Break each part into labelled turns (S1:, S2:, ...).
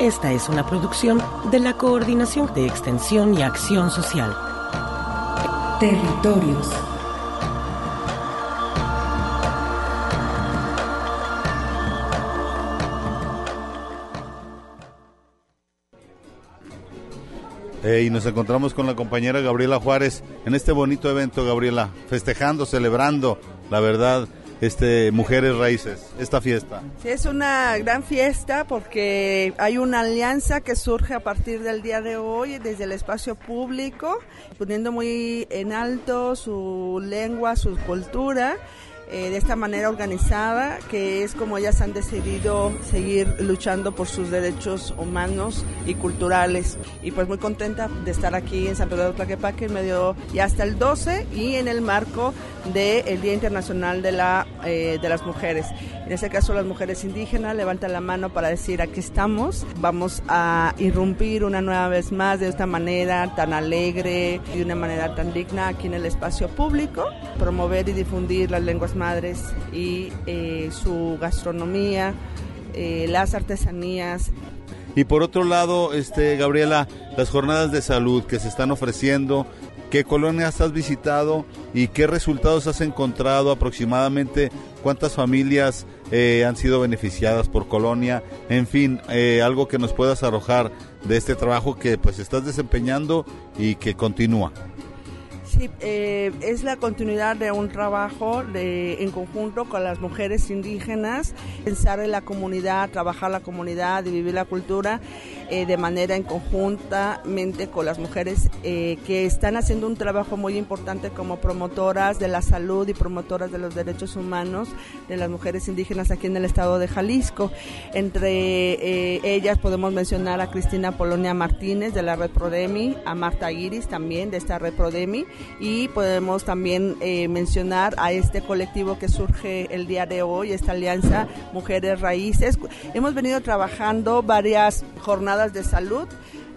S1: Esta es una producción de la Coordinación de Extensión y Acción Social.
S2: Territorios.
S3: Eh, y nos encontramos con la compañera Gabriela Juárez en este bonito evento, Gabriela, festejando, celebrando, la verdad, este Mujeres Raíces, esta fiesta.
S4: Sí, es una gran fiesta porque hay una alianza que surge a partir del día de hoy desde el espacio público, poniendo muy en alto su lengua, su cultura eh, de esta manera organizada, que es como ellas han decidido seguir luchando por sus derechos humanos y culturales. Y pues muy contenta de estar aquí en San Pedro de Tlaquepaque en medio y hasta el 12 y en el marco del Día Internacional de, la, eh, de las Mujeres. En este caso las mujeres indígenas levantan la mano para decir aquí estamos, vamos a irrumpir una nueva vez más de esta manera tan alegre y de una manera tan digna aquí en el espacio público, promover y difundir las lenguas madres y eh, su gastronomía, eh, las artesanías.
S3: Y por otro lado, este Gabriela, las jornadas de salud que se están ofreciendo, ¿qué colonias has visitado y qué resultados has encontrado aproximadamente? ¿Cuántas familias eh, han sido beneficiadas por colonia? En fin, algo que nos puedas arrojar de este trabajo que pues estás desempeñando y que continúa.
S4: Sí, eh, es la continuidad de un trabajo de, en conjunto con las mujeres indígenas, pensar en la comunidad, trabajar la comunidad y vivir la cultura eh, de manera en conjuntamente con las mujeres eh, que están haciendo un trabajo muy importante como promotoras de la salud y promotoras de los derechos humanos de las mujeres indígenas aquí en el estado de Jalisco. Entre ellas podemos mencionar a Cristina Polonia Martínez de la Red Prodemi, a Marta Iris también de esta Red Prodemi y podemos también eh, mencionar a este colectivo que surge el día de hoy, esta alianza Mujeres Raíces. Hemos venido trabajando varias jornadas de salud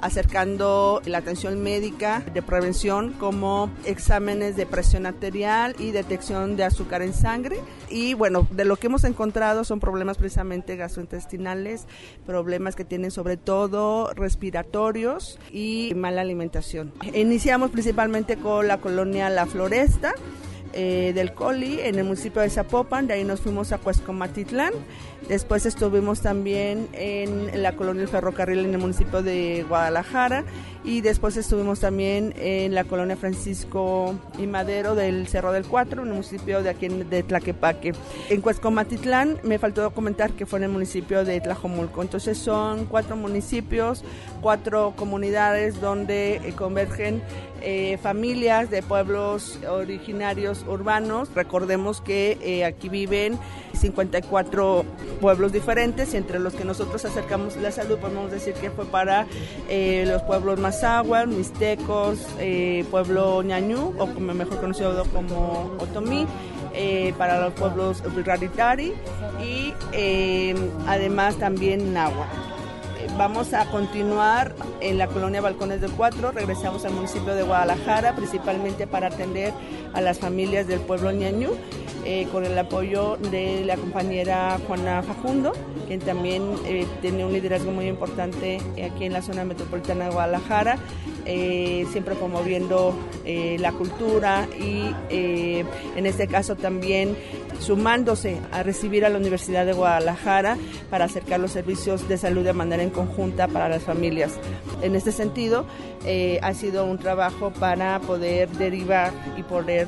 S4: acercando la atención médica de prevención como exámenes de presión arterial y detección de azúcar en sangre. Y bueno, de lo que hemos encontrado son problemas precisamente gastrointestinales, problemas que tienen sobre todo respiratorios y mala alimentación. Iniciamos principalmente con la colonia La Floresta. Eh, del Coli en el municipio de Zapopan, de ahí nos fuimos a Cuescomatitlán Después estuvimos también en la colonia del ferrocarril en el municipio de Guadalajara y después estuvimos también en la colonia Francisco y Madero del Cerro del Cuatro, en el municipio de aquí de Tlaquepaque. En Cuescomatitlán me faltó comentar que fue en el municipio de Tlajomulco. Entonces son cuatro municipios, cuatro comunidades donde eh, convergen eh, familias de pueblos originarios urbanos. Recordemos que eh, aquí viven 54 pueblos diferentes y entre los que nosotros acercamos la salud podemos decir que fue para eh, los pueblos Mazahua, Mixtecos, eh, pueblo Ñañú o mejor conocido como Otomí. Eh, para los pueblos Raritari y además también Nahua vamos a continuar en la colonia Balcones del Cuatro, regresamos al municipio de Guadalajara, principalmente para atender a las familias del pueblo Ñañú eh, con el apoyo de la compañera Juana Fajundo, quien también eh, tiene un liderazgo muy importante aquí en la zona metropolitana de Guadalajara, eh, siempre promoviendo la cultura y en este caso también sumándose a recibir a la Universidad de Guadalajara para acercar los servicios de salud de manera en conjunta para las familias. En este sentido, ha sido un trabajo para poder derivar y poder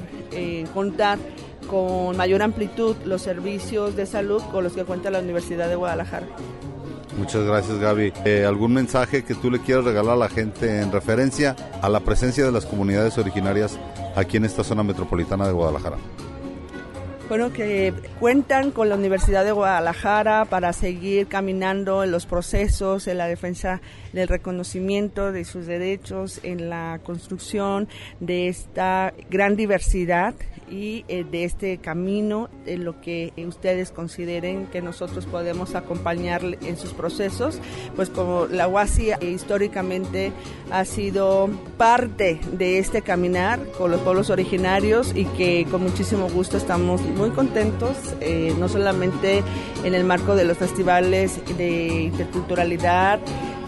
S4: contar con mayor amplitud los servicios de salud con los que cuenta la Universidad de Guadalajara.
S3: Muchas gracias Gaby. Eh, ¿Algún mensaje que tú le quieras regalar a la gente en referencia a la presencia de las comunidades originarias aquí en esta zona metropolitana de Guadalajara?
S4: Bueno, que cuentan con la Universidad de Guadalajara para seguir caminando en los procesos, en la defensa del reconocimiento de sus derechos, en la construcción de esta gran diversidad y eh, de este camino, en lo que ustedes consideren que nosotros podemos acompañar en sus procesos, pues como la UASI eh, históricamente ha sido parte de este caminar con los pueblos originarios y que con muchísimo gusto estamos muy contentos, eh, no solamente en el marco de los festivales de interculturalidad,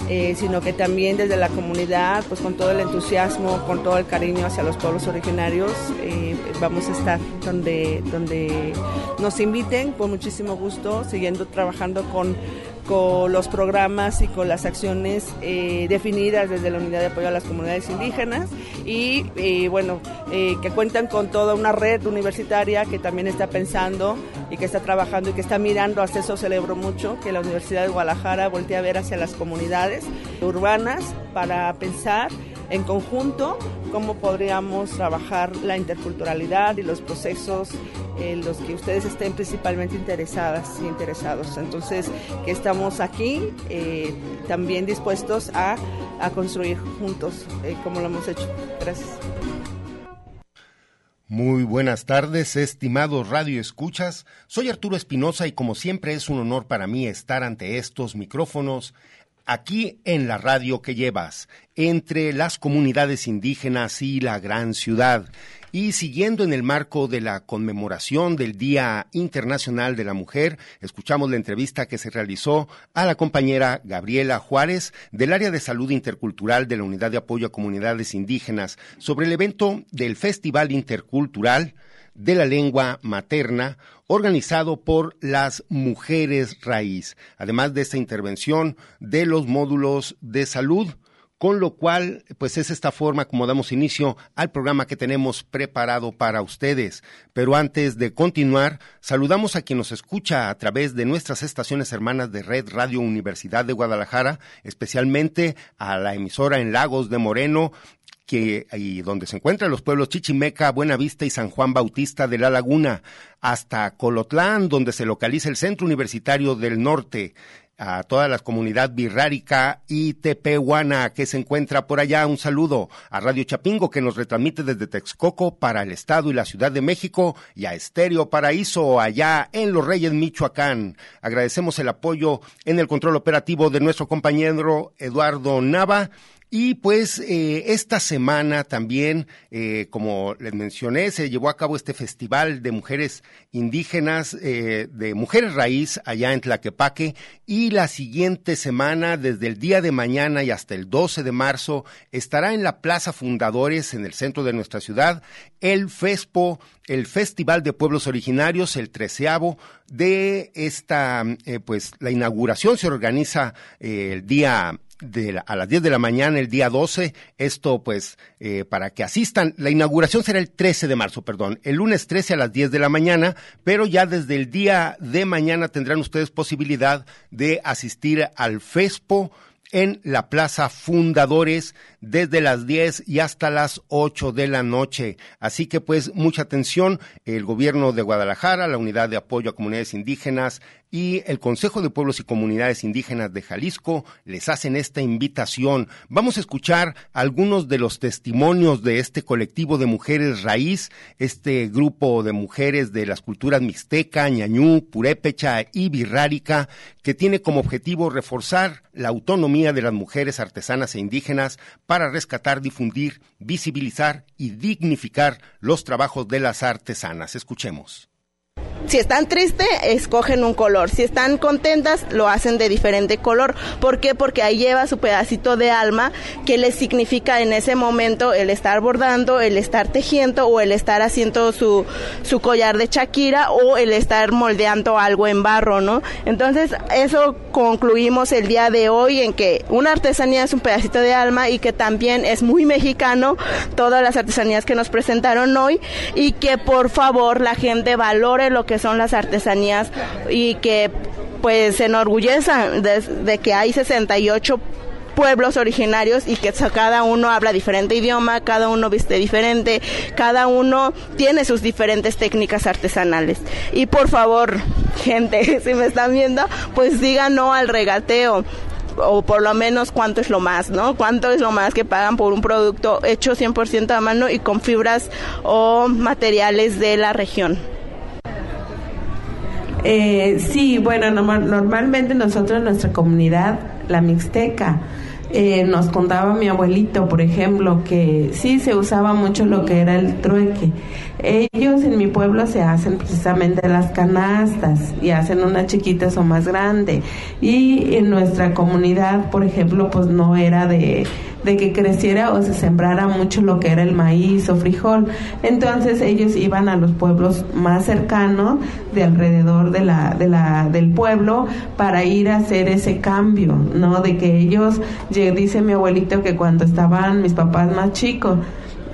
S4: eh, sino que también desde la comunidad, pues con todo el entusiasmo, con todo el cariño hacia los pueblos originarios, eh, vamos a estar donde, donde nos inviten, con muchísimo gusto, siguiendo trabajando con con los programas y con las acciones eh, definidas desde la Unidad de Apoyo a las Comunidades Indígenas y eh, bueno, eh, que cuentan con toda una red universitaria que también está pensando y que está trabajando y que está mirando, hasta eso celebro mucho, que la Universidad de Guadalajara voltee a ver hacia las comunidades urbanas para pensar en conjunto cómo podríamos trabajar la interculturalidad y los procesos en los que ustedes estén principalmente interesadas y interesados. Entonces, que estamos aquí eh, también dispuestos a, construir juntos eh, como lo hemos hecho. Gracias.
S5: Muy buenas tardes, estimados Radio Escuchas. Soy Arturo Espinosa y como siempre es un honor para mí estar ante estos micrófonos aquí en la radio que llevas, entre las comunidades indígenas y la gran ciudad. Y siguiendo en el marco de la conmemoración del Día Internacional de la Mujer, escuchamos la entrevista que se realizó a la compañera Gabriela Juárez del área de salud intercultural de la Unidad de Apoyo a Comunidades Indígenas sobre el evento del Festival Intercultural de la Lengua Materna, organizado por las Mujeres Raíz, además de esta intervención de los módulos de salud, con lo cual, pues es esta forma como damos inicio al programa que tenemos preparado para ustedes. Pero antes de continuar, saludamos a quien nos escucha a través de nuestras estaciones hermanas de Red Radio Universidad de Guadalajara, especialmente a la emisora en Lagos de Moreno que y donde se encuentran los pueblos Chichimeca, Buenavista y San Juan Bautista de la Laguna, hasta Colotlán, donde se localiza el Centro Universitario del Norte, a toda la comunidad birrárica y tepehuana que se encuentra por allá. Un saludo a Radio Chapingo que nos retransmite desde Texcoco para el Estado y la Ciudad de México y a Estéreo Paraíso allá en Los Reyes, Michoacán. Agradecemos el apoyo en el control operativo de nuestro compañero Eduardo Nava y pues eh, esta semana también, eh, como les mencioné, se llevó a cabo este festival de mujeres indígenas, eh, de mujeres raíz allá en Tlaquepaque. Y la siguiente semana, desde el día de mañana y hasta el 12 de marzo, estará en la Plaza Fundadores, en el centro de nuestra ciudad, el FESPO, el Festival de Pueblos Originarios, el treceavo de esta, pues la inauguración se organiza el día a las 10 de la mañana el día 12. Esto pues eh, para que asistan. La inauguración será el 13 de marzo, perdón, el lunes 13 a las 10 de la mañana, pero ya desde el día de mañana tendrán ustedes posibilidad de asistir al FESPO en la Plaza Fundadores desde las 10 y hasta las 8 de la noche. Así que pues mucha atención, el gobierno de Guadalajara, la Unidad de Apoyo a Comunidades Indígenas y el Consejo de Pueblos y Comunidades Indígenas de Jalisco les hacen esta invitación. Vamos a escuchar algunos de los testimonios de este colectivo de mujeres raíz, este grupo de mujeres de las culturas mixteca, ñañú, purépecha y birrárica, que tiene como objetivo reforzar la autonomía de las mujeres artesanas e indígenas para rescatar, difundir, visibilizar y dignificar los trabajos de las artesanas. Escuchemos.
S6: Si están tristes, escogen un color. Si están contentas, lo hacen de diferente color. ¿Por qué? Porque ahí lleva su pedacito de alma que les significa en ese momento el estar bordando, el estar tejiendo o el estar haciendo su, su collar de Shakira o el estar moldeando algo en barro, ¿no? Entonces, eso concluimos el día de hoy en que una artesanía es un pedacito de alma y que también es muy mexicano todas las artesanías que nos presentaron hoy y que por favor la gente valore lo que son las artesanías y que pues se enorgulleza de, que hay 68 pueblos originarios y que cada uno habla diferente idioma, cada uno viste diferente, cada uno tiene sus diferentes técnicas artesanales. Y por favor, gente, si me están viendo, pues digan no al regateo o por lo menos cuánto es lo más, ¿no? Cuánto es lo más que pagan por un producto hecho 100% a mano y con fibras o materiales de la región.
S7: Eh, sí, bueno, normalmente nosotros nuestra comunidad, la Mixteca, eh, nos contaba mi abuelito, por ejemplo, que sí se usaba mucho lo que era el trueque. Ellos en mi pueblo se hacen precisamente las canastas y hacen unas chiquitas o más grandes. Y en nuestra comunidad, por ejemplo, pues no era de, de que creciera o se sembrara mucho lo que era el maíz o frijol. Entonces ellos iban a los pueblos más cercanos de alrededor de la, de la, del pueblo para ir a hacer ese cambio, ¿no? De que ellos, dice mi abuelito que cuando estaban mis papás más chicos,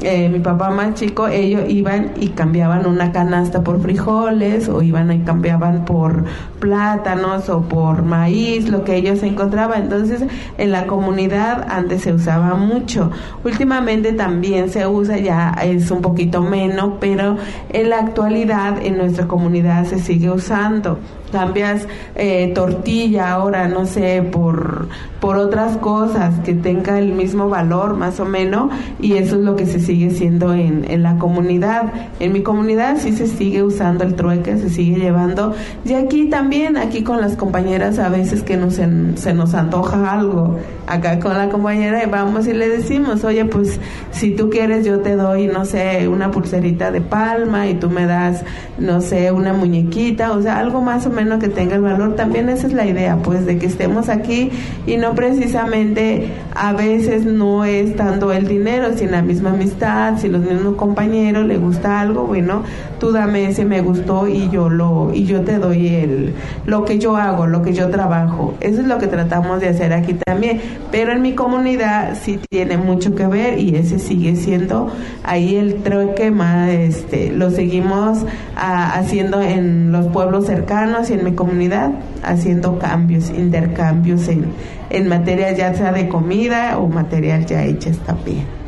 S7: eh, mi papá más chico, ellos iban y cambiaban una canasta por frijoles o iban y cambiaban por plátanos o por maíz, lo que ellos encontraban. Entonces, en la comunidad antes se usaba mucho. Últimamente también se usa, ya es un poquito menos, pero en la actualidad en nuestra comunidad se sigue usando cambias eh, tortilla ahora, no sé, por, por otras cosas que tenga el mismo valor más o menos y eso es lo que se sigue siendo en, en la comunidad. En mi comunidad sí se sigue usando el trueque, se sigue llevando y aquí también, aquí con las compañeras a veces que nos, se nos antoja algo, acá con la compañera vamos y le decimos, oye, pues si tú quieres yo te doy, no sé, una pulserita de palma y tú me das, no sé, una muñequita, o sea, algo más o menos que tenga el valor. También esa es la idea, pues, de que estemos aquí y no precisamente a veces no es tanto el dinero, sino la misma amistad, si los mismos compañeros le gusta algo, bueno, tú dame ese me gustó y yo lo y yo te doy el lo que yo hago, lo que yo trabajo. Eso es lo que tratamos de hacer aquí también, pero en mi comunidad sí tiene mucho que ver y ese sigue siendo ahí el trueque más este lo seguimos ah, haciendo en los pueblos cercanos en mi comunidad haciendo cambios, intercambios en, en materia ya sea de comida o material ya hechas también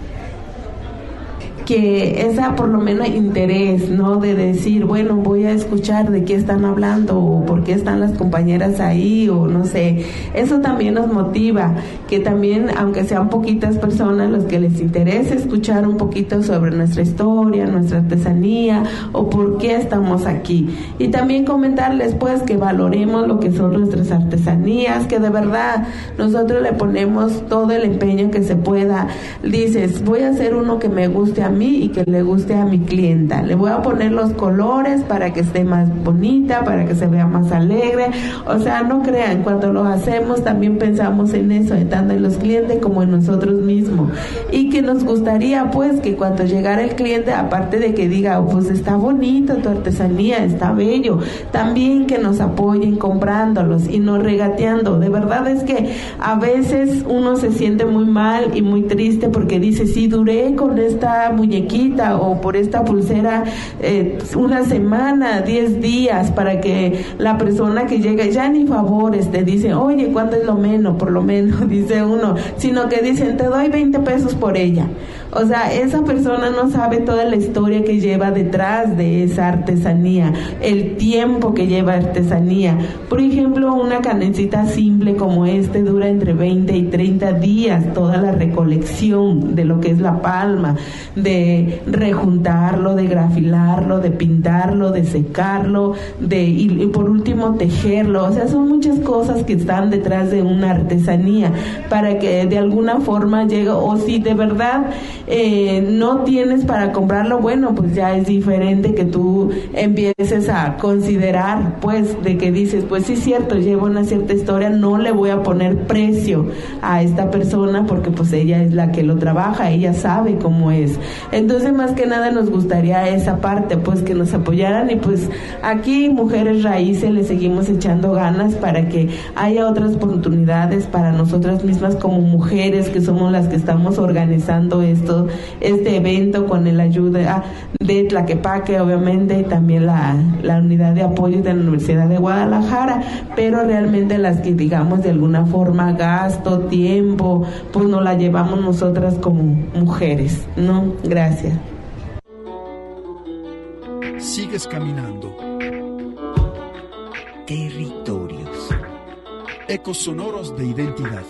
S7: que esa por lo menos interés, ¿no? De decir, bueno, voy a escuchar de qué están hablando o por qué están las compañeras ahí o no sé. Eso también nos motiva, que también, aunque sean poquitas personas los que les interese escuchar un poquito sobre nuestra historia, nuestra artesanía o por qué estamos aquí. Y también comentarles pues que valoremos lo que son nuestras artesanías, que de verdad nosotros le ponemos todo el empeño que se pueda. Dices, voy a hacer uno que me guste a mí y que le guste a mi clienta. Le voy a poner los colores para que esté más bonita, para que se vea más alegre. O sea, no crean, cuando lo hacemos también pensamos en eso, tanto en los clientes como en nosotros mismos. Y que nos gustaría pues que cuando llegara el cliente, aparte de que diga, oh, pues está bonito tu artesanía, está bello, también que nos apoyen comprándolos y no regateando. De verdad es que a veces uno se siente muy mal y muy triste porque dice, sí, duré con esta muñequita o por esta pulsera eh, una semana, 10 días para que la persona que llega ya ni favores te dice, oye, ¿cuánto es lo menos? Por lo menos, dice uno, sino que dicen, te doy 20 pesos por ella. O sea, esa persona no sabe toda la historia que lleva detrás de esa artesanía, el tiempo que lleva artesanía. Por ejemplo, una canecita simple como este dura entre 20 y 30 días toda la recolección de lo que es la palma, de rejuntarlo, de grafilarlo, de pintarlo, de secarlo, de y, por último tejerlo. O sea, son muchas cosas que están detrás de una artesanía para que de alguna forma llegue, o si de verdad eh, no tienes para comprarlo, bueno, pues ya es diferente que tú empieces a considerar, pues, de que dices, pues sí cierto, lleva una cierta historia, no le voy a poner precio a esta persona porque pues ella es la que lo trabaja, ella sabe cómo es. Entonces, más que nada nos gustaría esa parte, pues que nos apoyaran y pues aquí Mujeres Raíces le seguimos echando ganas para que haya otras oportunidades para nosotras mismas como mujeres que somos las que estamos organizando esto, este evento con el ayuda de Tlaquepaque, obviamente, y también la, la unidad de apoyo de la Universidad de Guadalajara, pero realmente las que digamos de alguna forma gasto, tiempo, pues no la llevamos nosotras como mujeres, ¿no? Gracias.
S8: Sigues caminando.
S2: Territorios.
S8: Ecos sonoros de identidad.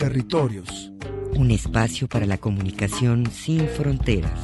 S8: Territorios.
S2: Un espacio para la comunicación sin fronteras.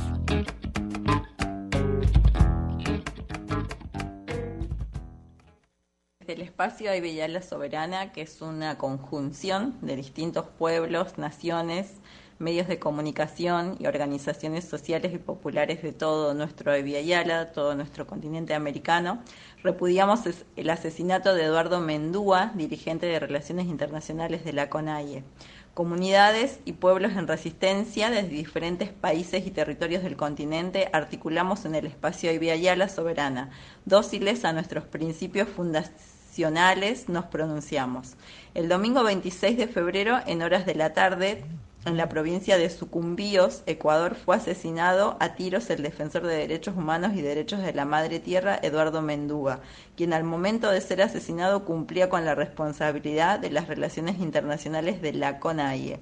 S9: El espacio hay la Soberana, que es una conjunción de distintos pueblos, naciones, medios de comunicación y organizaciones sociales y populares de todo nuestro Yala, todo nuestro continente americano, repudiamos el asesinato de Eduardo Mendúa, dirigente de Relaciones Internacionales de la CONAIE. Comunidades y pueblos en resistencia desde diferentes países y territorios del continente articulamos en el espacio Yala soberana, dóciles a nuestros principios fundacionales nos pronunciamos. El domingo 26 de febrero, en horas de la tarde, en la provincia de Sucumbíos, Ecuador, fue asesinado a tiros el defensor de derechos humanos y derechos de la madre tierra, Eduardo Mendúa, quien al momento de ser asesinado cumplía con la responsabilidad de las relaciones internacionales de la CONAIE.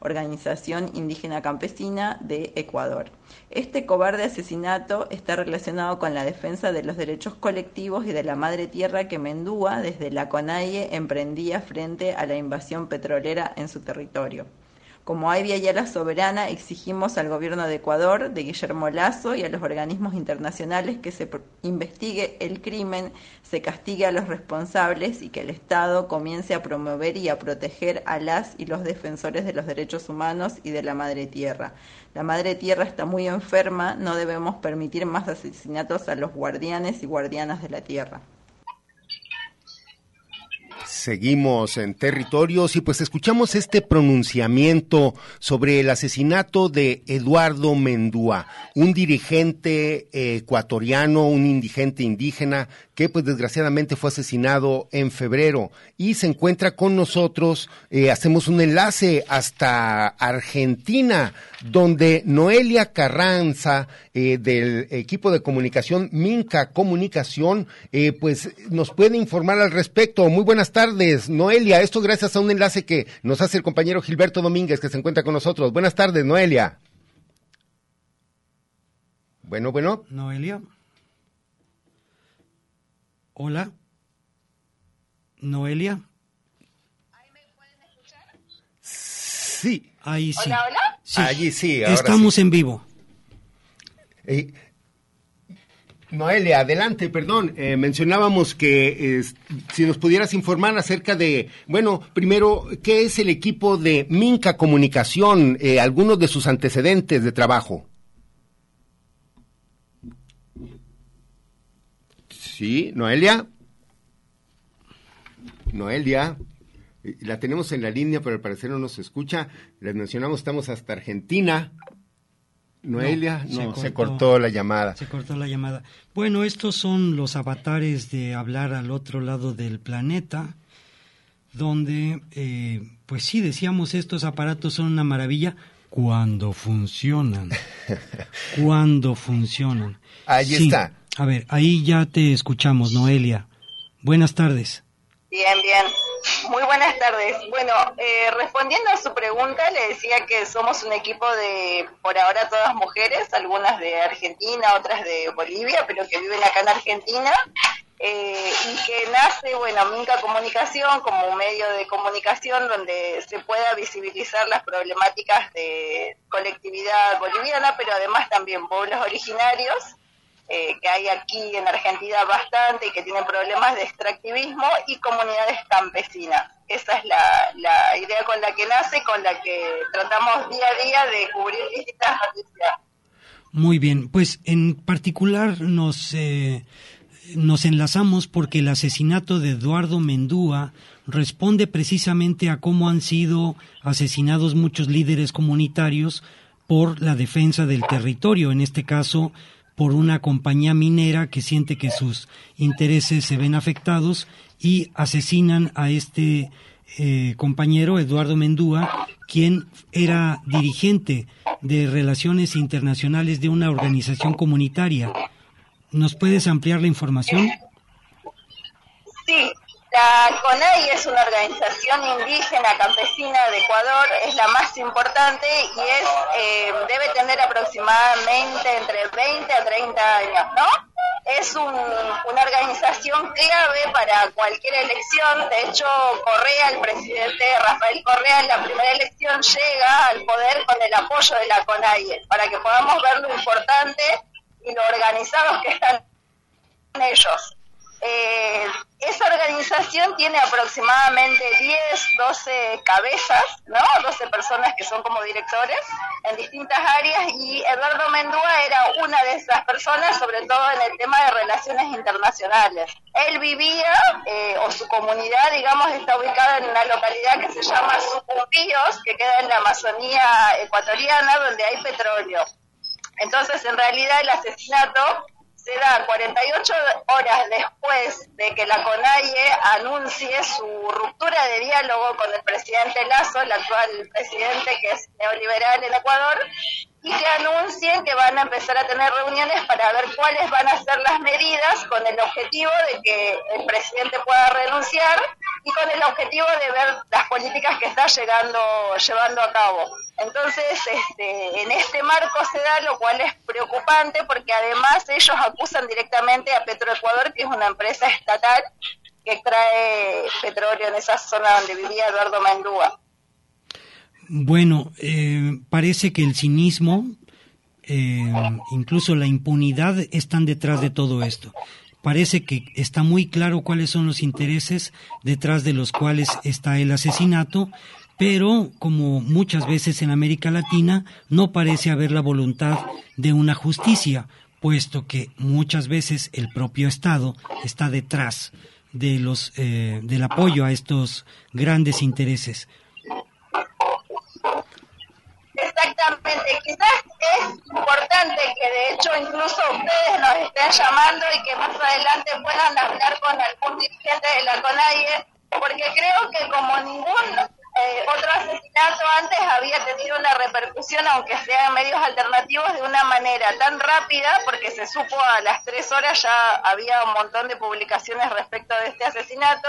S9: Organización Indígena Campesina de Ecuador. Este cobarde asesinato está relacionado con la defensa de los derechos colectivos y de la madre tierra que Mendúa, desde la CONAIE, emprendía frente a la invasión petrolera en su territorio. Como hay vía la soberana, exigimos al gobierno de Ecuador, de Guillermo Lazo y a los organismos internacionales que se investigue el crimen, se castigue a los responsables y que el Estado comience a promover y a proteger a las y los defensores de los derechos humanos y de la madre tierra. La madre tierra está muy enferma, no debemos permitir más asesinatos a los guardianes y guardianas de la tierra.
S5: Seguimos en territorios y pues escuchamos este pronunciamiento sobre el asesinato de Eduardo Mendúa, un dirigente ecuatoriano, un indigente indígena que pues desgraciadamente fue asesinado en febrero y se encuentra con nosotros. Eh, hacemos un enlace hasta Argentina, donde Noelia Carranza eh, del equipo de comunicación Minca Comunicación, eh, pues nos puede informar al respecto. Muy buenas tardes, Noelia. Esto gracias a un enlace que nos hace el compañero Gilberto Domínguez, que se encuentra con nosotros. Buenas tardes, Noelia. Bueno, bueno.
S10: Noelia. Hola. Noelia.
S11: ¿Ahí me pueden escuchar?
S5: Sí.
S10: Ahí sí.
S11: Hola, hola.
S10: Sí.
S5: Allí sí.
S10: Estamos en vivo.
S5: Eh, Noelia, adelante, perdón. Eh, mencionábamos que si nos pudieras informar acerca de, bueno, primero, ¿qué es el equipo de Minca Comunicación? Eh, algunos de sus antecedentes de trabajo. Sí, Noelia. Noelia. La tenemos en la línea, pero al parecer no nos escucha. Les mencionamos, estamos hasta Argentina. Noelia, no, se, cortó, la llamada.
S10: Se cortó la llamada. Bueno, estos son los avatares de hablar al otro lado del planeta, donde, eh, pues sí, decíamos, estos aparatos son una maravilla cuando funcionan. cuando funcionan.
S5: Ahí está.
S10: A ver, ahí ya te escuchamos, Noelia. Buenas tardes.
S11: Bien, bien. Muy buenas tardes. Bueno, eh, respondiendo a su pregunta, le decía que somos un equipo de, por ahora, todas mujeres, algunas de Argentina, otras de Bolivia, pero que viven acá en Argentina. eh, y que nace, bueno, Minca Comunicación como un medio de comunicación donde se pueda visibilizar las problemáticas de colectividad boliviana, pero además también pueblos originarios, eh, que hay aquí en Argentina bastante y que tienen problemas de extractivismo, y comunidades campesinas. Esa es la, la idea con la que nace, con la que tratamos día a día de cubrir distintas noticias.
S10: Muy bien, pues en particular nos... Eh nos enlazamos porque el asesinato de Eduardo Mendúa responde precisamente a cómo han sido asesinados muchos líderes comunitarios por la defensa del territorio, en este caso por una compañía minera que siente que sus intereses se ven afectados y asesinan a este eh, compañero, Eduardo Mendúa, quien era dirigente de relaciones internacionales de una organización comunitaria ¿Nos puedes ampliar la información?
S11: Sí, la CONAI es una organización indígena campesina de Ecuador, es la más importante y es eh, debe tener aproximadamente entre 20 a 30 años, ¿no? Es una organización clave para cualquier elección. De hecho, Correa, el presidente Rafael Correa, en la primera elección llega al poder con el apoyo de la CONAI, para que podamos ver lo importante y lo organizados que están ellos. Eh, esa organización tiene aproximadamente 10, 12 cabezas, ¿no? 12 personas que son como directores en distintas áreas y Eduardo Mendúa era una de esas personas, sobre todo en el tema de relaciones internacionales. Él vivía, eh, o su comunidad, digamos, está ubicada en una localidad que se llama Sucumbíos, que queda en la Amazonía ecuatoriana, donde hay petróleo. Entonces, en realidad, el asesinato se da 48 horas después de que la CONAIE anuncie su ruptura de diálogo con el presidente Lazo, el actual presidente que es neoliberal en Ecuador, y que anuncien que van a empezar a tener reuniones para ver cuáles van a ser las medidas con el objetivo de que el presidente pueda renunciar y con el objetivo de ver las políticas que está llegando, llevando a cabo. Entonces, este, en este marco se da, lo cual es preocupante porque además ellos acusan directamente a Petroecuador, que es una empresa estatal que extrae petróleo en esa zona donde vivía Eduardo Mendúa.
S10: Bueno, eh, parece que el cinismo, eh, incluso la impunidad están detrás de todo esto parece que está muy claro cuáles son los intereses detrás de los cuales está el asesinato, pero como muchas veces en América Latina no parece haber la voluntad de una justicia, puesto que muchas veces el propio Estado está detrás de los eh, del apoyo a estos grandes intereses.
S11: Exactamente, es importante que de hecho incluso ustedes nos estén llamando y que más adelante puedan hablar con algún dirigente de la CONAIE, porque creo que como ningún eh, otro asesinato antes había tenido una repercusión, aunque sea en medios alternativos, de una manera tan rápida, porque se supo a las tres horas ya había un montón de publicaciones respecto de este asesinato,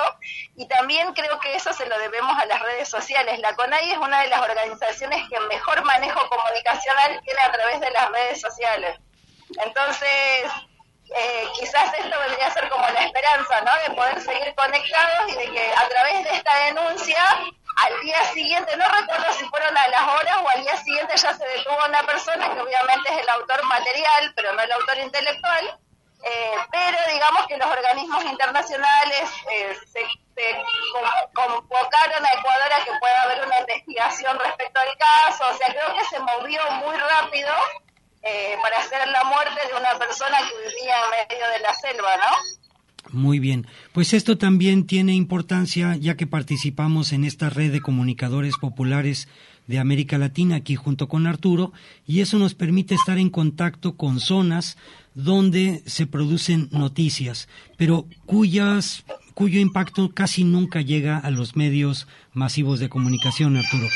S11: y también creo que eso se lo debemos a las redes sociales. La CONAI es una de las organizaciones que mejor manejo comunicacional tiene a través de las redes sociales. Entonces, eh, quizás esto vendría ser como la esperanza, ¿no? De poder seguir conectados y de que a través de esta denuncia al día siguiente, no recuerdo si fueron a las horas o al día siguiente ya se detuvo una persona que obviamente es el autor material, pero no el autor intelectual, eh, pero digamos que los organismos internacionales eh, se, convocaron a Ecuador a que pueda haber una investigación respecto al caso, o sea, creo que se movió muy rápido eh, para hacer la muerte de una persona que vivía en medio de la selva, ¿no?
S10: Muy bien, pues esto también tiene importancia ya que participamos en esta red de comunicadores populares de América Latina aquí junto con Arturo y eso nos permite estar en contacto con zonas donde se producen noticias, pero cuyas cuyo impacto casi nunca llega a los medios masivos de comunicación, Arturo.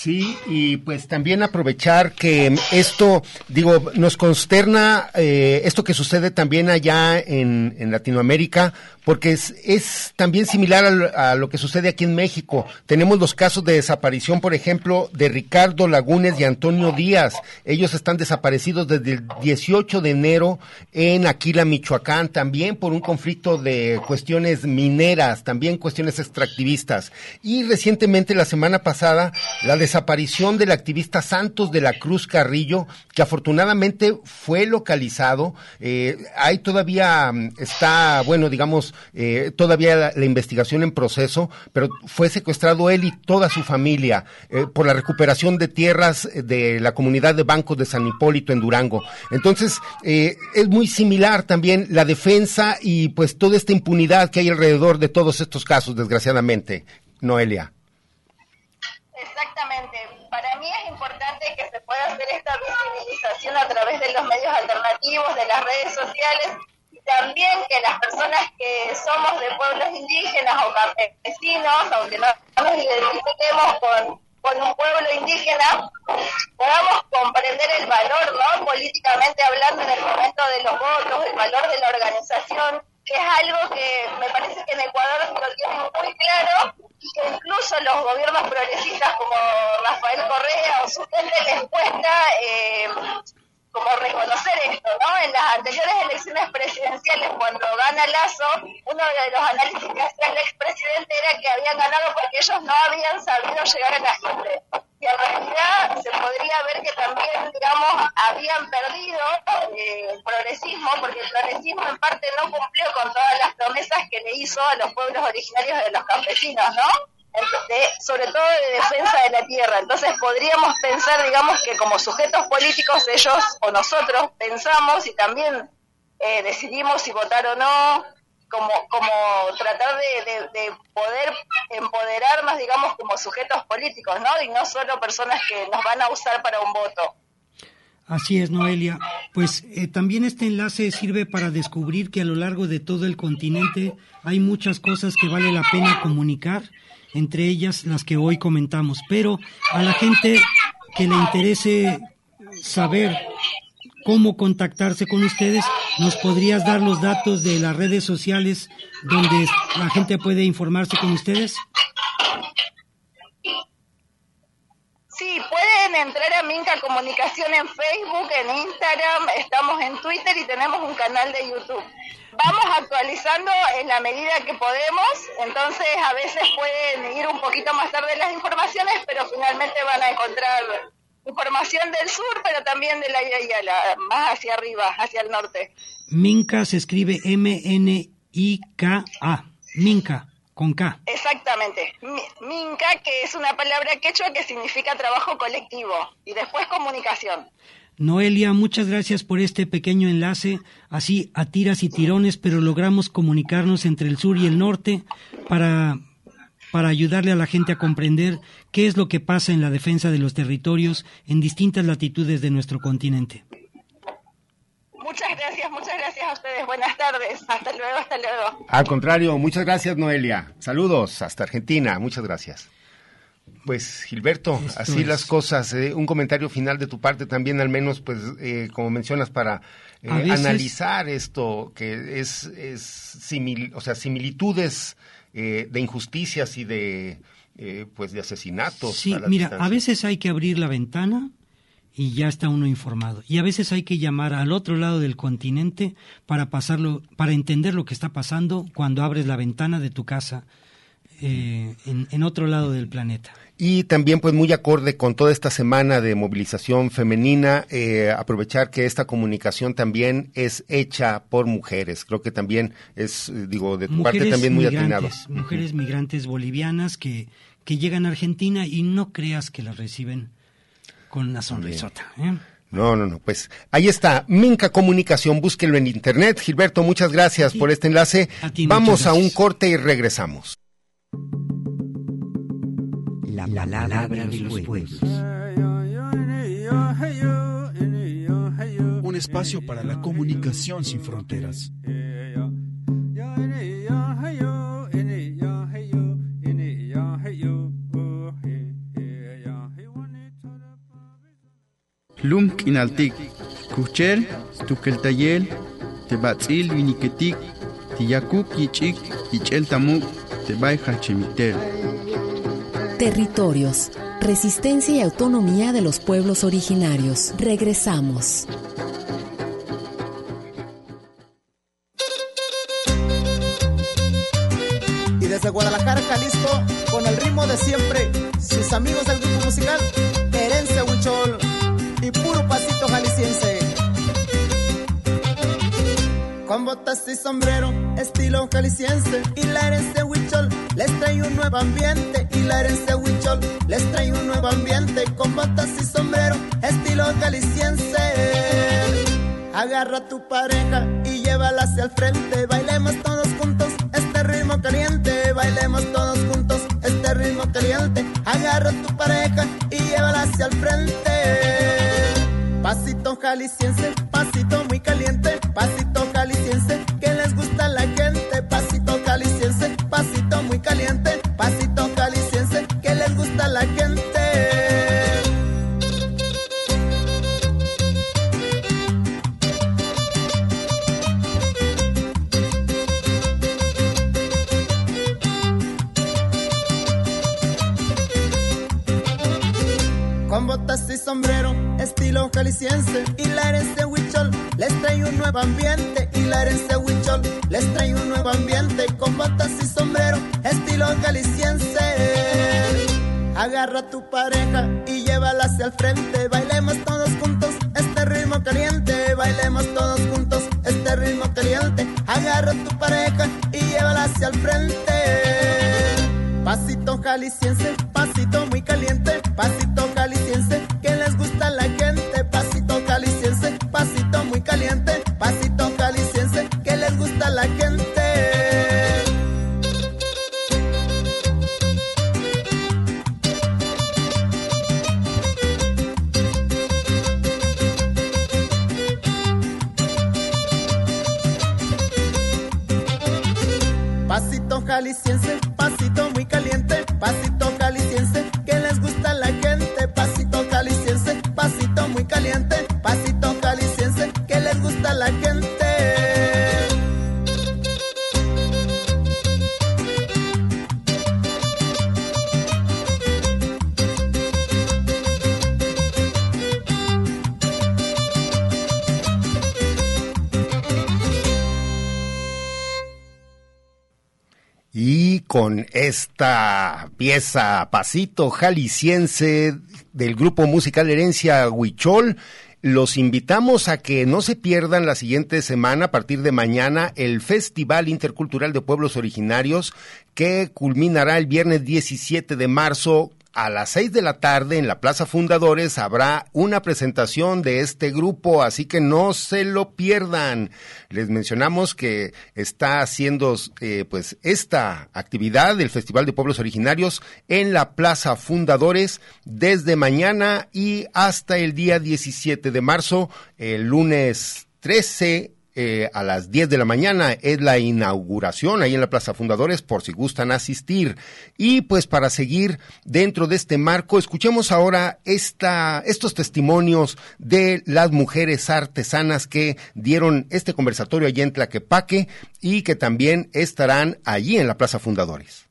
S5: Sí, y pues también aprovechar que esto, digo, nos consterna eh, esto que sucede también allá en, en Latinoamérica, porque es, también similar a, a, lo que sucede aquí en México. Tenemos los casos de desaparición, por ejemplo, de Ricardo Lagunes y Antonio Díaz. Ellos están desaparecidos desde el 18 de enero en Aquila, Michoacán, también por un conflicto de cuestiones mineras, también cuestiones extractivistas. Y recientemente, la semana pasada, la desaparición del activista Santos de la Cruz Carrillo, que afortunadamente fue localizado. Eh, ahí todavía mm, está, bueno, digamos, eh, todavía la, la, investigación en proceso, pero fue secuestrado él y toda su familia eh, por la recuperación de tierras de la comunidad de bancos de San Hipólito en Durango. Entonces, eh, es muy similar también la defensa y pues toda esta impunidad que hay alrededor de todos estos casos, desgraciadamente. Noelia.
S11: Exactamente. Para mí es importante que se pueda hacer esta visibilización a través de los medios alternativos, de las redes sociales, también que las personas que somos de pueblos indígenas o campesinos, aunque no nos identifiquemos con, con un pueblo indígena, podamos comprender el valor, ¿no? Políticamente hablando en el momento de los votos, el valor de la organización, que es algo que me parece que en Ecuador lo tienen muy claro y que incluso los gobiernos progresistas como Rafael Correa o su gente les cuesta eh, como reconocer esto, ¿no? En las anteriores elecciones presidenciales, cuando gana Lazo, uno de los análisis que hacía el expresidente era que habían ganado porque ellos no habían sabido llegar a la gente. Y en realidad se podría ver que también, digamos, habían perdido eh, el progresismo, porque el progresismo en parte no cumplió con todas las promesas que le hizo a los pueblos originarios de los campesinos, ¿no? Sobre todo de defensa de la tierra. Entonces podríamos pensar, digamos, que como sujetos políticos ellos o nosotros pensamos y también eh, decidimos si votar o no, como, como tratar de, de, de, poder empoderarnos, digamos, como sujetos políticos, ¿no? Y no solo personas que nos van a usar para un voto.
S10: Así es, Noelia. Pues eh, también este enlace sirve para descubrir que a lo largo de todo el continente hay muchas cosas que vale la pena comunicar entre ellas las que hoy comentamos. Pero a la gente que le interese saber cómo contactarse con ustedes, ¿nos podrías dar los datos de las redes sociales donde la gente puede informarse con ustedes?
S11: Sí, pueden entrar a Minca Comunicación en Facebook, en Instagram, estamos en Twitter y tenemos un canal de YouTube vamos actualizando en la medida que podemos, entonces a veces pueden ir un poquito más tarde las informaciones, pero finalmente van a encontrar información del sur, pero también de la Yayala, más hacia arriba, hacia el norte.
S10: Minca se escribe M-N-I-K-A, Minca, con K.
S11: Exactamente, Minca, que es una palabra quechua que significa trabajo colectivo, y después comunicación.
S10: Noelia, muchas gracias por este pequeño enlace, así a tiras y tirones, pero logramos comunicarnos entre el sur y el norte para, para ayudarle a la gente a comprender qué es lo que pasa en la defensa de los territorios en distintas latitudes de nuestro continente.
S11: Muchas gracias, muchas gracias a ustedes. Buenas tardes. Hasta luego, hasta luego.
S5: Al contrario, muchas gracias, Noelia. Saludos hasta Argentina. Muchas gracias. Pues Gilberto, Esto así es. las cosas. Eh, un comentario final de tu parte también, al menos, pues, eh, como mencionas, para eh, veces... analizar esto, que es, es simil, o sea, similitudes de injusticias y de, pues, de asesinatos.
S10: Sí, a mira, distancia. a veces hay que abrir la ventana y ya está uno informado. Y a veces hay que llamar al otro lado del continente para pasarlo, para entender lo que está pasando cuando abres la ventana de tu casa. Eh, en, en, otro lado del planeta.
S5: Y también, pues muy acorde con toda esta semana de movilización femenina, eh, aprovechar que esta comunicación también es hecha por mujeres. Creo que también es, digo, de tu mujeres parte también muy atinado.
S10: Mujeres migrantes bolivianas que, que llegan a Argentina y no creas que las reciben con una sonrisota. ¿eh?
S5: No, no, no, pues ahí está, Minca Comunicación, búsquelo en internet. Gilberto, muchas gracias por este enlace.
S10: A ti,
S5: Vamos a un corte y regresamos.
S2: La palabra de los pueblos.
S8: Un espacio para la comunicación sin fronteras.
S12: Lum k'inaltik kuchel tukeltayel tebatz'il winiketik tiyakuk yich'ik yich'el tamuk tebay hachemiter
S2: Territorios, resistencia y autonomía de los pueblos originarios. Regresamos.
S13: Botas y sombrero, estilo jalisciense, y la herencia Huichol les trae un nuevo ambiente, y la herencia Huichol les trae un nuevo ambiente, con botas y sombrero, estilo jalisciense. Agarra a tu pareja y llévala hacia el frente, bailemos todos juntos este ritmo caliente, bailemos todos juntos este ritmo caliente. Agarra a tu pareja y llévala hacia el frente. Pasito jalisciense, pasito jalisciense, pasito muy caliente, pasito
S5: pieza Pasito Jalisciense del grupo musical Herencia Huichol, los invitamos a que no se pierdan la siguiente semana, a partir de mañana, el Festival Intercultural de Pueblos Originarios, que culminará el viernes 17 de marzo a las seis de la tarde en la Plaza Fundadores habrá una presentación de este grupo, así que no se lo pierdan. Les mencionamos que está haciendo eh, pues esta actividad del Festival de Pueblos Originarios en la Plaza Fundadores desde mañana y hasta el día 17 de marzo, el lunes 13 eh, a las 10 de la mañana es la inauguración ahí en la Plaza Fundadores por si gustan asistir. Y pues para seguir dentro de este marco, escuchemos ahora esta, estos testimonios de las mujeres artesanas que dieron este conversatorio allí en Tlaquepaque y que también estarán allí en la Plaza Fundadores.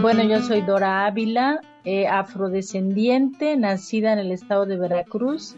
S14: Bueno, yo soy Dora Ávila, eh, afrodescendiente, nacida en el estado de Veracruz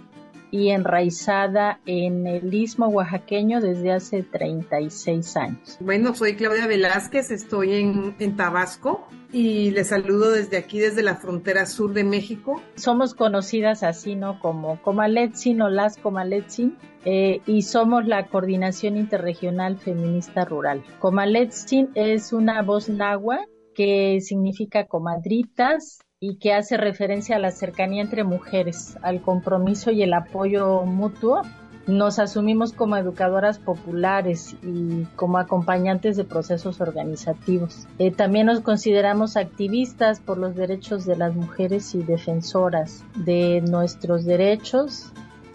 S14: y enraizada en el istmo oaxaqueño desde hace 36 años.
S15: Bueno, soy Claudia Velázquez, estoy en, en, Tabasco y les saludo desde aquí, desde la frontera sur de México.
S14: Somos conocidas así, ¿no? Como Comaletzin o las Comaletzin. Eh, y somos la Coordinación Interregional Feminista Rural. Comaletzin es una voz náhuatl que significa comadritas, y que hace referencia a la cercanía entre mujeres, al compromiso y el apoyo mutuo. Nos asumimos como educadoras populares y como acompañantes de procesos organizativos. Eh, también nos consideramos activistas por los derechos de las mujeres y defensoras de nuestros derechos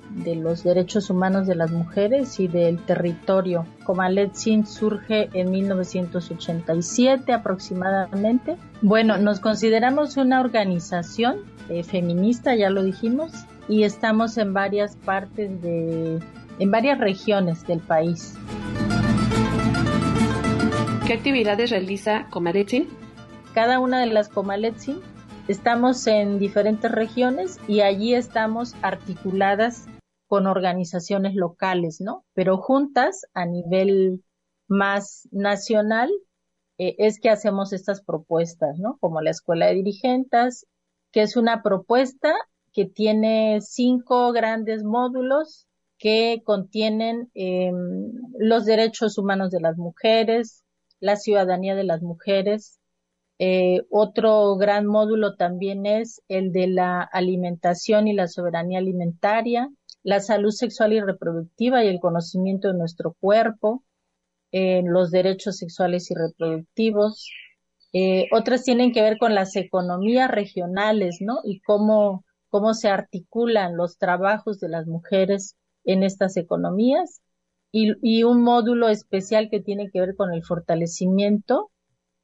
S14: de los derechos humanos de las mujeres y del territorio. Comaletzin surge en 1987 aproximadamente. Bueno, nos consideramos una organización eh, feminista, ya lo dijimos, y estamos en varias partes de, en varias regiones del país.
S16: ¿Qué actividades realiza Comaletzin?
S14: Cada una de las Comaletzin Estamos en diferentes regiones y allí estamos articuladas con organizaciones locales, ¿no? Pero juntas a nivel más nacional eh, es que hacemos estas propuestas, ¿no? Como la Escuela de Dirigentes, que es una propuesta que tiene cinco grandes módulos que contienen em, los derechos humanos de las mujeres, la ciudadanía de las mujeres, eh, otro gran módulo también es el de la alimentación y la soberanía alimentaria, la salud sexual y reproductiva y el conocimiento de nuestro cuerpo, eh, los derechos sexuales y reproductivos. Eh, otras tienen que ver con las economías regionales, ¿no? Y cómo, cómo se articulan los trabajos de las mujeres en estas economías. Y, y un módulo especial que tiene que ver con el fortalecimiento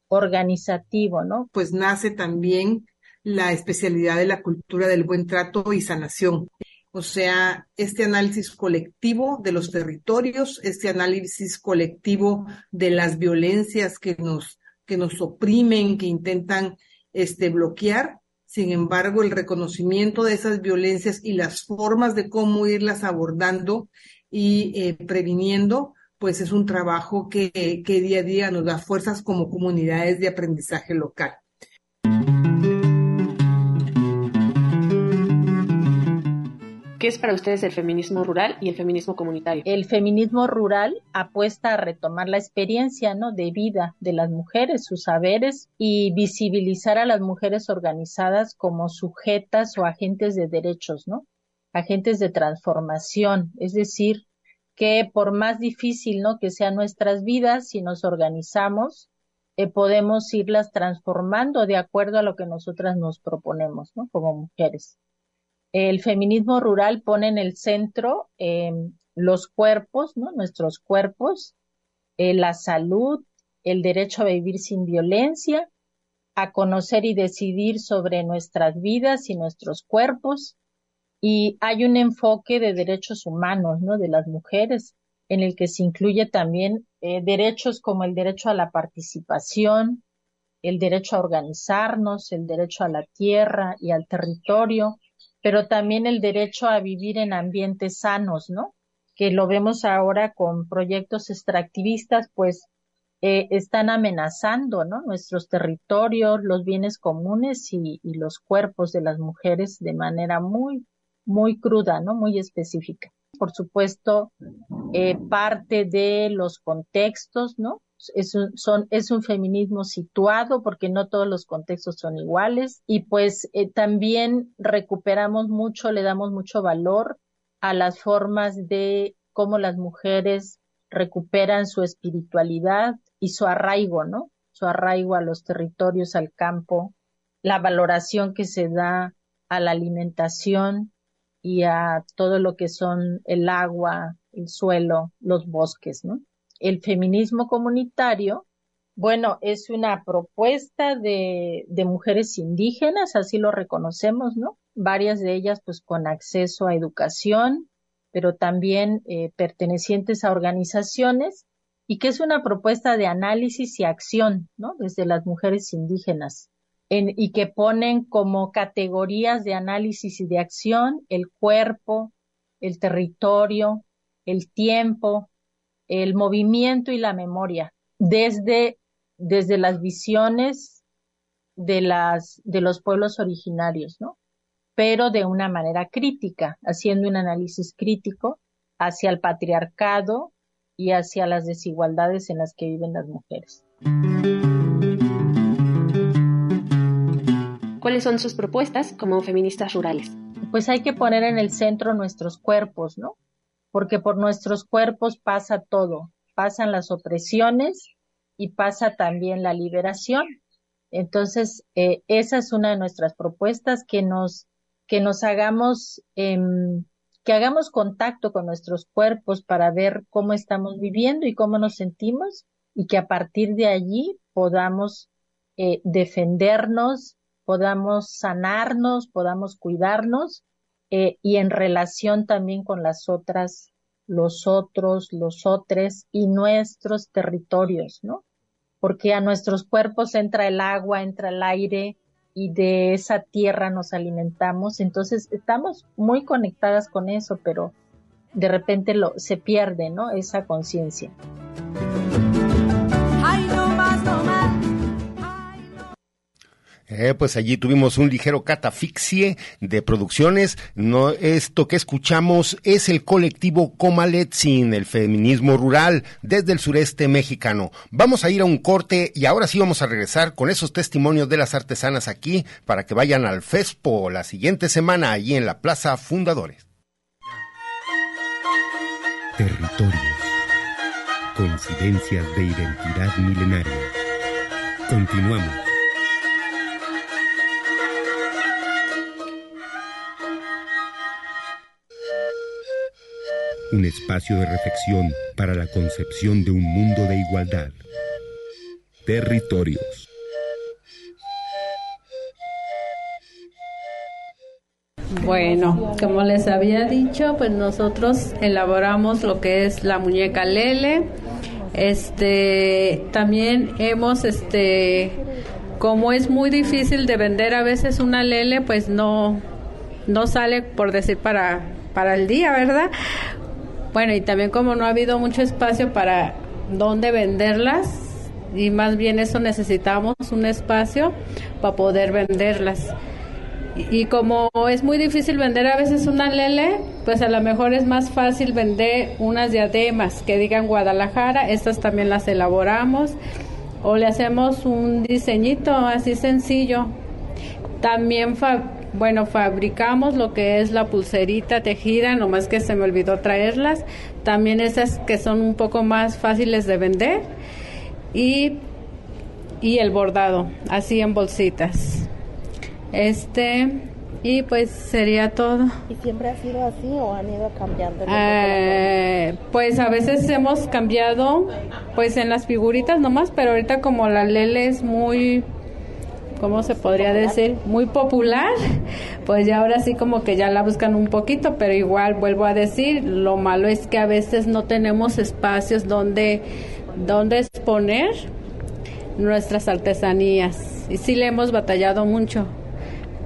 S14: organizativo, ¿no?
S15: Pues nace también la especialidad de la cultura del buen trato y sanación. O sea, este análisis colectivo de los territorios, este análisis colectivo de las violencias que nos, que nos oprimen, que intentan este, bloquear. Sin embargo, el reconocimiento de esas violencias y las formas de cómo irlas abordando y eh, previniendo pues es un trabajo que, que día a día nos da fuerzas como comunidades de aprendizaje local.
S16: ¿Qué es para ustedes el feminismo rural y el feminismo comunitario?
S14: El feminismo rural apuesta a retomar la experiencia ¿no? de vida de las mujeres, sus saberes y visibilizar a las mujeres organizadas como sujetas o agentes de derechos, ¿no? agentes de transformación, es decir, que por más difícil ¿no? que sean nuestras vidas, si nos organizamos, eh, podemos irlas transformando de acuerdo a lo que nosotras nos proponemos ¿no? como mujeres. El feminismo rural pone en el centro eh, los cuerpos, nuestros cuerpos, eh, la salud, el derecho a vivir sin violencia, a conocer y decidir sobre nuestras vidas y nuestros cuerpos, y hay un enfoque de derechos humanos, ¿no? De las mujeres, en el que se incluye también eh, derechos como el derecho a la participación, el derecho a organizarnos, el derecho a la tierra y al territorio, pero también el derecho a vivir en ambientes sanos, ¿no? Que lo vemos ahora con proyectos extractivistas, pues eh, están amenazando, ¿no? Nuestros territorios, los bienes comunes y, los cuerpos de las mujeres de manera muy, muy cruda, ¿no? Muy específica. Por supuesto, eh, parte de los contextos, ¿no? Es un, son, es un feminismo situado porque no todos los contextos son iguales y pues eh, también recuperamos mucho, le damos mucho valor a las formas de cómo las mujeres recuperan su espiritualidad y su arraigo, ¿no? Su arraigo a los territorios, al campo, la valoración que se da a la alimentación, y a todo lo que son el agua, el suelo, los bosques, ¿no? El feminismo comunitario, bueno, es una propuesta de, mujeres indígenas, así lo reconocemos, ¿no? Varias de ellas pues con acceso a educación, pero también eh, pertenecientes a organizaciones y que es una propuesta de análisis y acción, ¿no? Desde las mujeres indígenas y que ponen como categorías de análisis y de acción el cuerpo, el territorio, el tiempo, el movimiento y la memoria, desde, desde las visiones de, las, de los pueblos originarios, ¿no? Pero de una manera crítica, haciendo un análisis crítico hacia el patriarcado y hacia las desigualdades en las que viven las mujeres.
S16: ¿Cuáles son sus propuestas como feministas rurales?
S14: Pues hay que poner en el centro nuestros cuerpos, ¿no? Porque por nuestros cuerpos pasa todo, pasan las opresiones y pasa también la liberación. Entonces, eh, esa es una de nuestras propuestas, que nos, que nos hagamos, em, que hagamos contacto con nuestros cuerpos para ver cómo estamos viviendo y cómo nos sentimos y que a partir de allí podamos eh, defendernos, podamos sanarnos, podamos cuidarnos eh, y en relación también con las otras, los otros, los otros y nuestros territorios, ¿no? Porque a nuestros cuerpos entra el agua, entra el aire y de esa tierra nos alimentamos. Entonces estamos muy conectadas con eso, pero de repente lo, se pierde, ¿no? Esa conciencia.
S5: Eh, pues allí tuvimos un ligero catafixie de producciones. No, esto que escuchamos es el colectivo Comaletzin, el feminismo rural desde el sureste mexicano. Vamos a ir a un corte y ahora sí vamos a regresar con esos testimonios de las artesanas aquí para que vayan al FESPO la siguiente semana allí en la Plaza Fundadores.
S17: Territorios. Coincidencias de identidad milenaria. Continuamos. Un espacio de reflexión para la concepción de un mundo de igualdad. Territorios.
S18: Bueno, como les había dicho, pues nosotros elaboramos lo que es la muñeca Lele. Este, también hemos este como es muy difícil de vender a veces una Lele, pues no no sale por decir para para el día, ¿verdad? Bueno, y también como no ha habido mucho espacio para dónde venderlas, y más bien eso necesitamos un espacio para poder venderlas. Y, como es muy difícil vender a veces una lele, pues a lo mejor es más fácil vender unas diademas que digan Guadalajara, estas también las elaboramos, o le hacemos un diseñito así sencillo. También bueno, fabricamos lo que es la pulserita tejida, nomás que se me olvidó traerlas. También esas que son un poco más fáciles de vender. Y, y el bordado, así en bolsitas. Este, y pues sería todo.
S14: ¿Y siempre ha sido así o han ido cambiando?
S18: Eh, pues a veces hemos cambiado, pues en las figuritas nomás, pero ahorita como la Lele es muy ¿cómo se podría decir? Muy popular, pues ya ahora sí como que ya la buscan un poquito, pero igual vuelvo a decir, lo malo es que a veces no tenemos espacios donde, donde exponer nuestras artesanías y sí le hemos batallado mucho.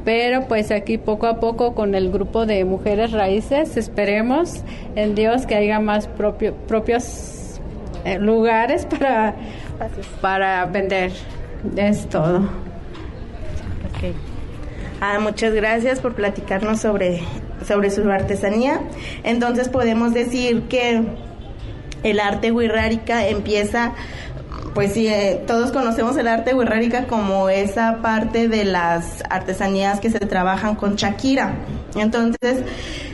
S18: Pero pues aquí poco a poco con el grupo de mujeres raíces esperemos en Dios que haya más propio, propios eh, lugares para, para vender. Es todo.
S6: Ah, muchas gracias por platicarnos sobre, sobre su artesanía. Entonces podemos decir que el arte wixárika empieza pues sí, eh, todos conocemos el arte wixárika como esa parte de las artesanías que se trabajan con Shakira. Entonces,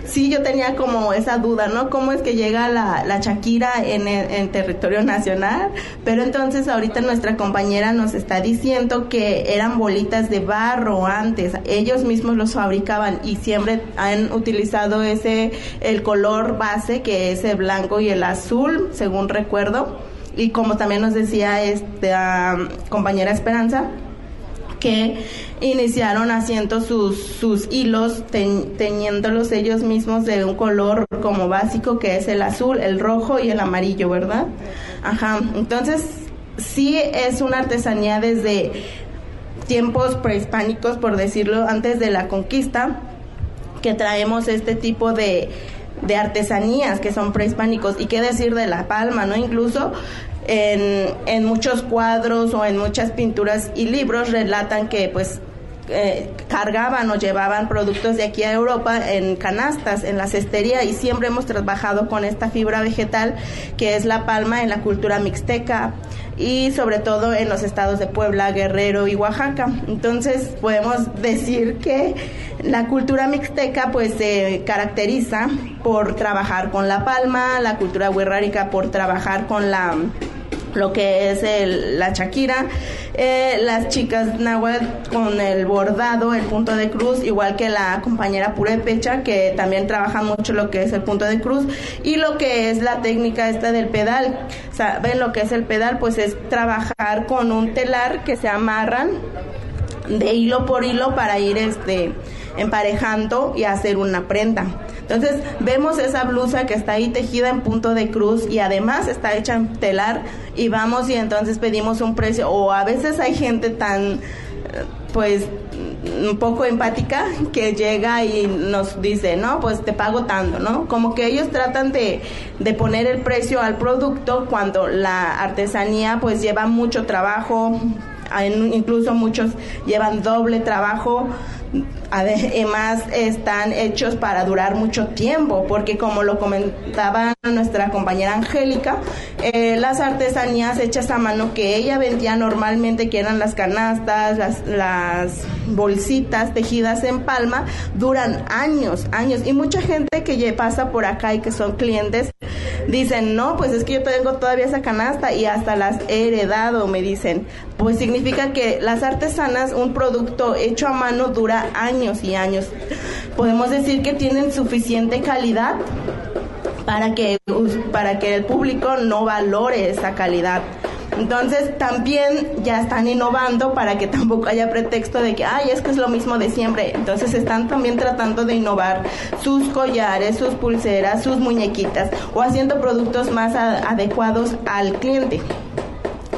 S6: sí, yo tenía como esa duda, ¿no? ¿Cómo es que llega la, la Shakira en, en territorio nacional? Pero entonces ahorita nuestra compañera nos está diciendo que eran bolitas de barro antes, ellos mismos los fabricaban y siempre han utilizado ese, el color base que es el blanco y el azul, según recuerdo y como también nos decía esta compañera Esperanza, que iniciaron haciendo sus, sus hilos, teñiéndolos ellos mismos de un color como básico que es el azul, el rojo y el amarillo, ¿verdad? Ajá, entonces sí es una artesanía desde tiempos prehispánicos, por decirlo, antes de la conquista, que traemos este tipo de, de artesanías que son prehispánicos y qué decir de la palma, ¿no? Incluso en, en muchos cuadros o en muchas pinturas y libros relatan que pues eh, cargaban o llevaban productos de aquí a Europa en canastas, en la cestería y siempre hemos trabajado con esta fibra vegetal que es la palma en la cultura mixteca y sobre todo en los estados de Puebla, Guerrero y Oaxaca. Entonces podemos decir que la cultura mixteca pues se caracteriza por trabajar con la palma, la cultura huerrárica por trabajar con la lo que es el, la Shakira, eh, las chicas náhuatl con el bordado, el punto de cruz, igual que la compañera Purepecha, que también trabaja mucho lo que es el punto de cruz, y lo que es la técnica esta del pedal. ¿Saben lo que es el pedal? Pues es trabajar con un telar que se amarran de hilo por hilo para ir este emparejando y hacer una prenda. Entonces vemos esa blusa que está ahí tejida en punto de cruz y además está hecha en telar y vamos y entonces pedimos un precio o a veces hay gente tan pues un poco empática que llega y nos dice, no, pues te pago tanto, ¿no? Como que ellos tratan de, de poner el precio al producto cuando la artesanía pues lleva mucho trabajo, incluso muchos llevan doble trabajo, además están hechos para durar mucho tiempo, porque como lo comentaba nuestra compañera Angélica, eh, las artesanías hechas a mano que ella vendía normalmente, que eran las canastas, las, las bolsitas tejidas en palma, duran años, años. Y mucha gente que pasa por acá y que son clientes, dicen, no, pues es que yo tengo todavía esa canasta y hasta las he heredado, me dicen. Pues significa que las artesanas, un producto hecho a mano dura años y años. Podemos decir que tienen suficiente calidad para que, para que el público no valore esa calidad. Entonces también ya están innovando para que tampoco haya pretexto de que, ay, es que es lo mismo de siempre. Entonces están también tratando de innovar sus collares, sus pulseras, sus muñequitas o haciendo productos más adecuados al cliente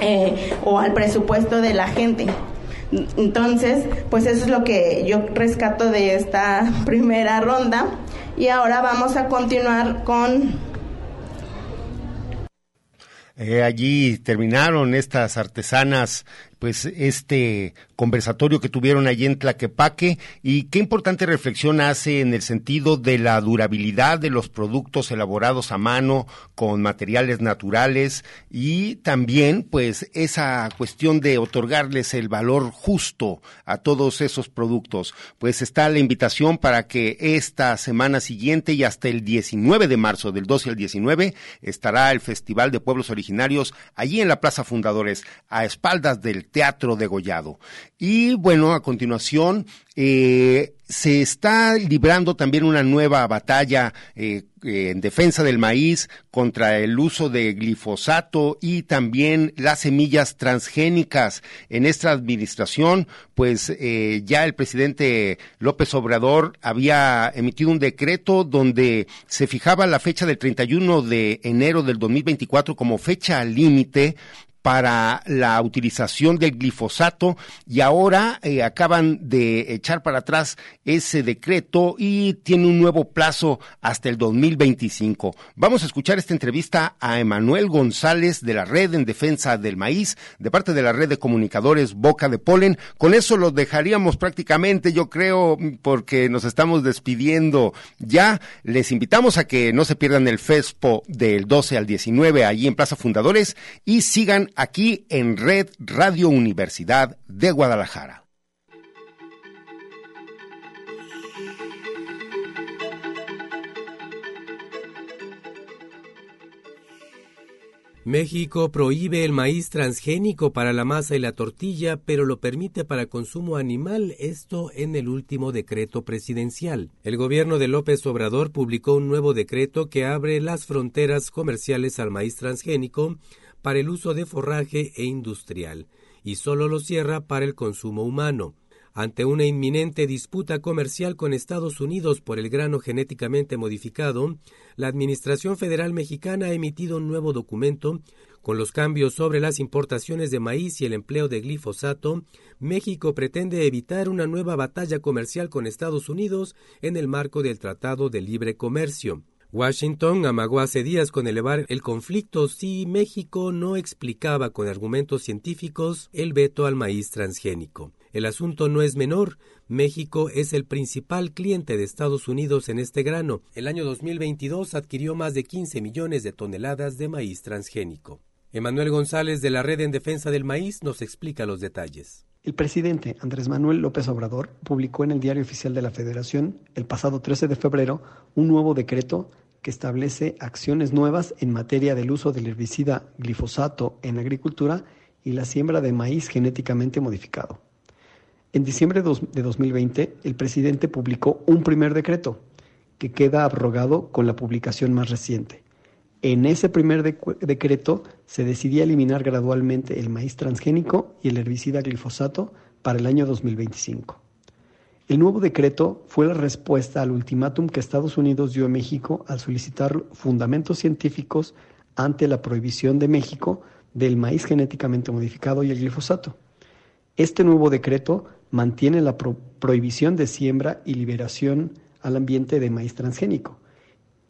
S6: eh, o al presupuesto de la gente. Entonces, pues eso es lo que yo rescato de esta primera ronda. Y ahora vamos a continuar con
S5: eh, allí terminaron estas artesanas pues este conversatorio que tuvieron allí en Tlaquepaque y qué importante reflexión hace en el sentido de la durabilidad de los productos elaborados a mano con materiales naturales y también pues esa cuestión de otorgarles el valor justo a todos esos productos. Pues está la invitación para que esta semana siguiente y hasta el 19 de marzo, del 12 al 19, estará el Festival de Pueblos Originarios allí en la Plaza Fundadores, a espaldas del Teatro Degollado. Y bueno, a continuación, eh, se está librando también una nueva batalla eh, eh, en defensa del maíz contra el uso de glifosato y también las semillas transgénicas. En esta administración, pues ya el presidente López Obrador había emitido un decreto donde se fijaba la fecha del 31 de enero del 2024 como fecha límite para la utilización del glifosato y ahora eh, acaban de echar para atrás ese decreto y tiene un nuevo plazo hasta el 2025. Vamos a escuchar esta entrevista a Emanuel González de la Red en Defensa del Maíz, de parte de la Red de Comunicadores Boca de Polen. Con eso lo dejaríamos prácticamente, yo creo, porque nos estamos despidiendo ya. Les invitamos a que no se pierdan el FESPO del 12 al 19 allí en Plaza Fundadores y sigan aquí en Red Radio Universidad de Guadalajara.
S19: México prohíbe el maíz transgénico para la masa y la tortilla, pero lo permite para consumo animal, esto en el último decreto presidencial. El gobierno de López Obrador publicó un nuevo decreto que abre las fronteras comerciales al maíz transgénico para el uso de forraje e industrial, y solo lo cierra para el consumo humano. Ante una inminente disputa comercial con Estados Unidos por el grano genéticamente modificado, la Administración Federal Mexicana ha emitido un nuevo documento con los cambios sobre las importaciones de maíz y el empleo de glifosato, México pretende evitar una nueva batalla comercial con Estados Unidos en el marco del Tratado de Libre Comercio. Washington amagó hace días con elevar el conflicto si México no explicaba con argumentos científicos el veto al maíz transgénico. El asunto no es menor. México es el principal cliente de Estados Unidos en este grano. El año 2022 adquirió más de 15 millones de toneladas de maíz transgénico. Emanuel González de la Red en Defensa del Maíz nos explica los detalles.
S20: El presidente Andrés Manuel López Obrador publicó en el Diario Oficial de la Federación el pasado 13 de febrero un nuevo decreto que establece acciones nuevas en materia del uso del herbicida glifosato en agricultura y la siembra de maíz genéticamente modificado. En diciembre de 2020, el presidente publicó un primer decreto que queda abrogado con la publicación más reciente. En ese primer decreto se decidía eliminar gradualmente el maíz transgénico y el herbicida glifosato para el año 2025. El nuevo decreto fue la respuesta al ultimátum que Estados Unidos dio a México al solicitar fundamentos científicos ante la prohibición de México del maíz genéticamente modificado y el glifosato. Este nuevo decreto mantiene la prohibición de siembra y liberación al ambiente de maíz transgénico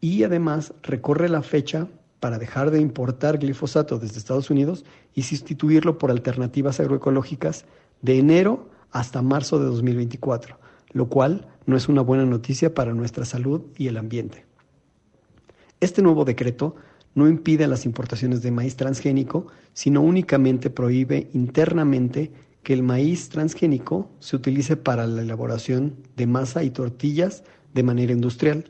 S20: y además recorre la fecha para dejar de importar glifosato desde Estados Unidos y sustituirlo por alternativas agroecológicas de enero hasta marzo de 2024 lo cual no es una buena noticia para nuestra salud y el ambiente. Este nuevo decreto no impide las importaciones de maíz transgénico, sino únicamente prohíbe internamente que el maíz transgénico se utilice para la elaboración de masa y tortillas de manera industrial.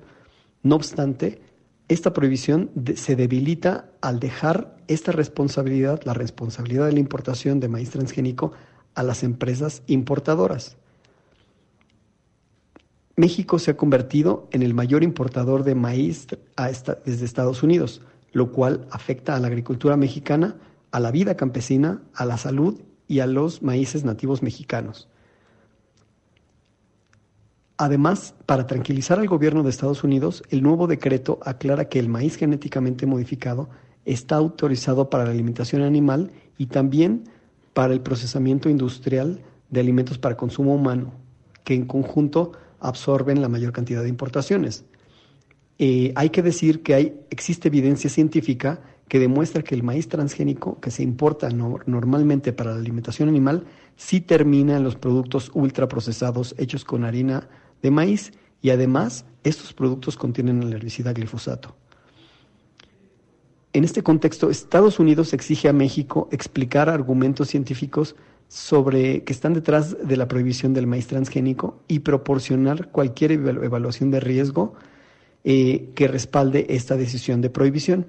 S20: No obstante, esta prohibición se debilita al dejar esta responsabilidad, la responsabilidad de la importación de maíz transgénico, a las empresas importadoras. México se ha convertido en el mayor importador de maíz desde Estados Unidos, lo cual afecta a la agricultura mexicana, a la vida campesina, a la salud y a los maíces nativos mexicanos. Además, para tranquilizar al gobierno de Estados Unidos, el nuevo decreto aclara que el maíz genéticamente modificado está autorizado para la alimentación animal y también para el procesamiento industrial de alimentos para consumo humano, que en conjunto absorben la mayor cantidad de importaciones. Eh, hay que decir que hay, existe evidencia científica que demuestra que el maíz transgénico que se importa normalmente para la alimentación animal sí termina en los productos ultraprocesados hechos con harina de maíz y además estos productos contienen el herbicida glifosato. En este contexto, Estados Unidos exige a México explicar argumentos científicos sobre que están detrás de la prohibición del maíz transgénico y proporcionar cualquier evaluación de riesgo eh, que respalde esta decisión de prohibición.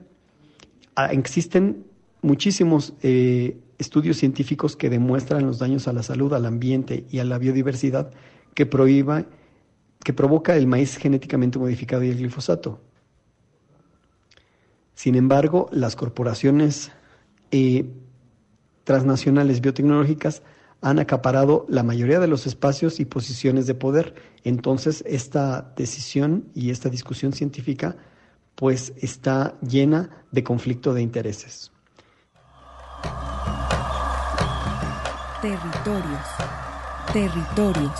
S20: Ah, existen muchísimos eh, estudios científicos que demuestran los daños a la salud, al ambiente y a la biodiversidad que prohíba, que provoca el maíz genéticamente modificado y el glifosato. Sin embargo, las corporaciones eh, transnacionales biotecnológicas han acaparado la mayoría de los espacios y posiciones de poder. Entonces, esta decisión y esta discusión científica pues está llena de conflicto de intereses.
S2: Territorios, territorios,